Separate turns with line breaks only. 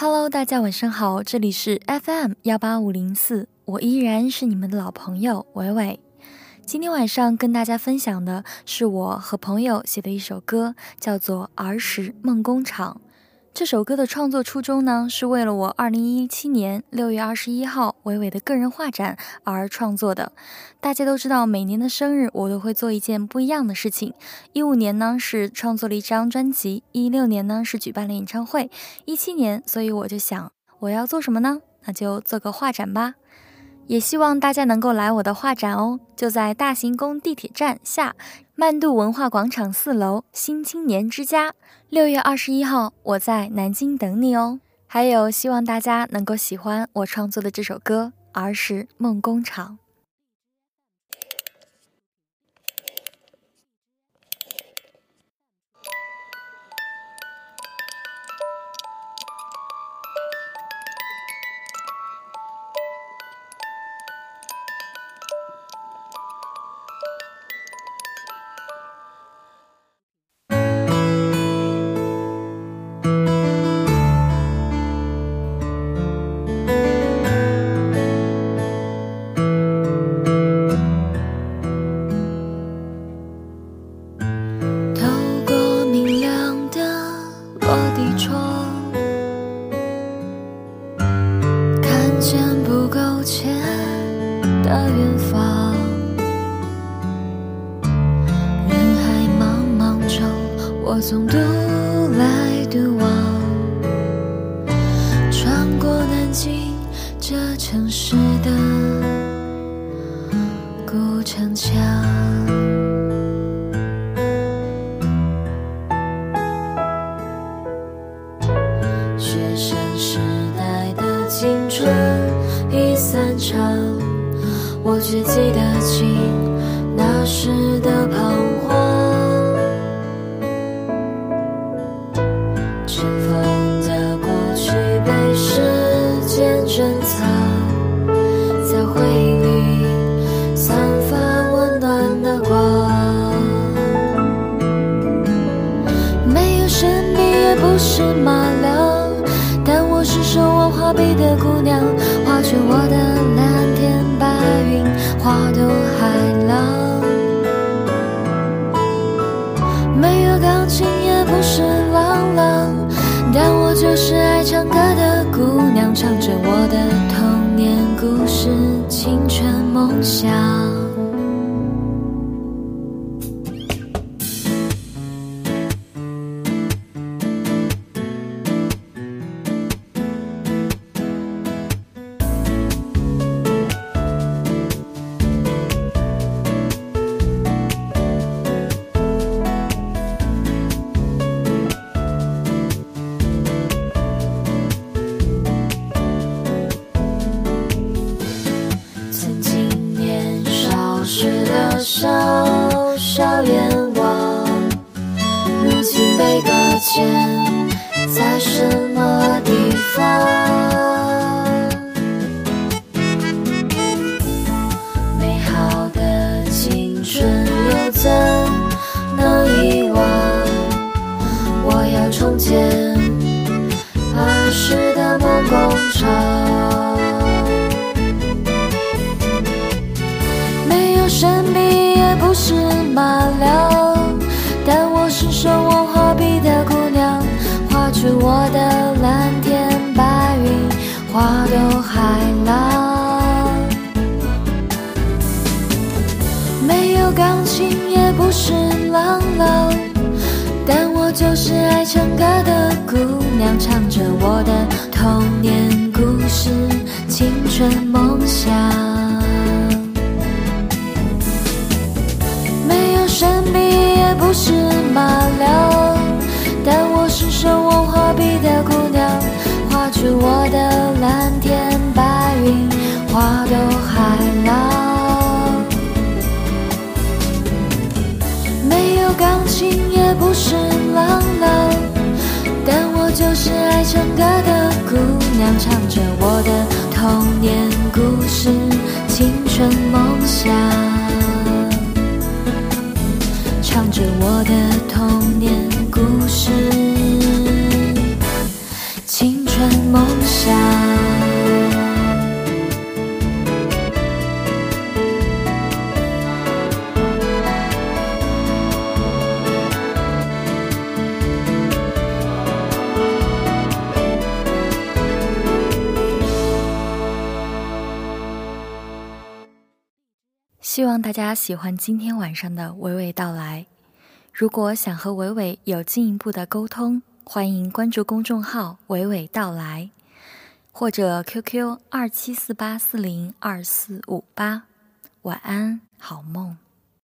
Hello，大家晚上好，这里是 FM 幺八五零四，我依然是你们的老朋友伟伟。今天晚上跟大家分享的是我和朋友写的一首歌，叫做《儿时梦工厂》。这首歌的创作初衷呢，是为了我二零一七年六月二十一号伟伟的个人画展而创作的。大家都知道，每年的生日我都会做一件不一样的事情。一五年呢是创作了一张专辑，一六年呢是举办了演唱会，一七年，所以我就想我要做什么呢？那就做个画展吧。也希望大家能够来我的画展哦，就在大行宫地铁站下曼度文化广场四楼新青年之家。六月二十一号，我在南京等你哦。还有，希望大家能够喜欢我创作的这首歌《儿时梦工厂》。
的远方人海茫茫中，我总独来独往。穿过南京这城市的古城墙。我只记得清那时的彷徨，尘封的过去被时间珍藏，在回忆里散发温暖的光。没有神笔，也不是马良，但我是手握画笔的姑娘，画出我的蓝。花都海浪。没有钢琴，也不是朗朗，但我就是爱唱歌的姑娘，唱着我的童年故事，青春梦想。在什么地方？美好的青春又怎能遗忘？我要重建儿时的梦工厂。没有神秘，也不是马良，我的蓝天白云，花朵海浪。没有钢琴，也不是郎朗，但我就是爱唱歌的姑娘，唱着我的童年故事，青春梦想。没有神笔，也不是马良。但我姑娘，画出我的蓝天白云，花朵海浪。没有钢琴，也不是郎朗，但我就是爱唱歌的姑娘，唱着我的童年故事，青春梦想，唱着我的童年。
希望大家喜欢今天晚上的娓娓道来。如果想和伟伟有进一步的沟通，欢迎关注公众号“娓娓道来”，或者 QQ 二七四八四零二四五八。晚安，好梦。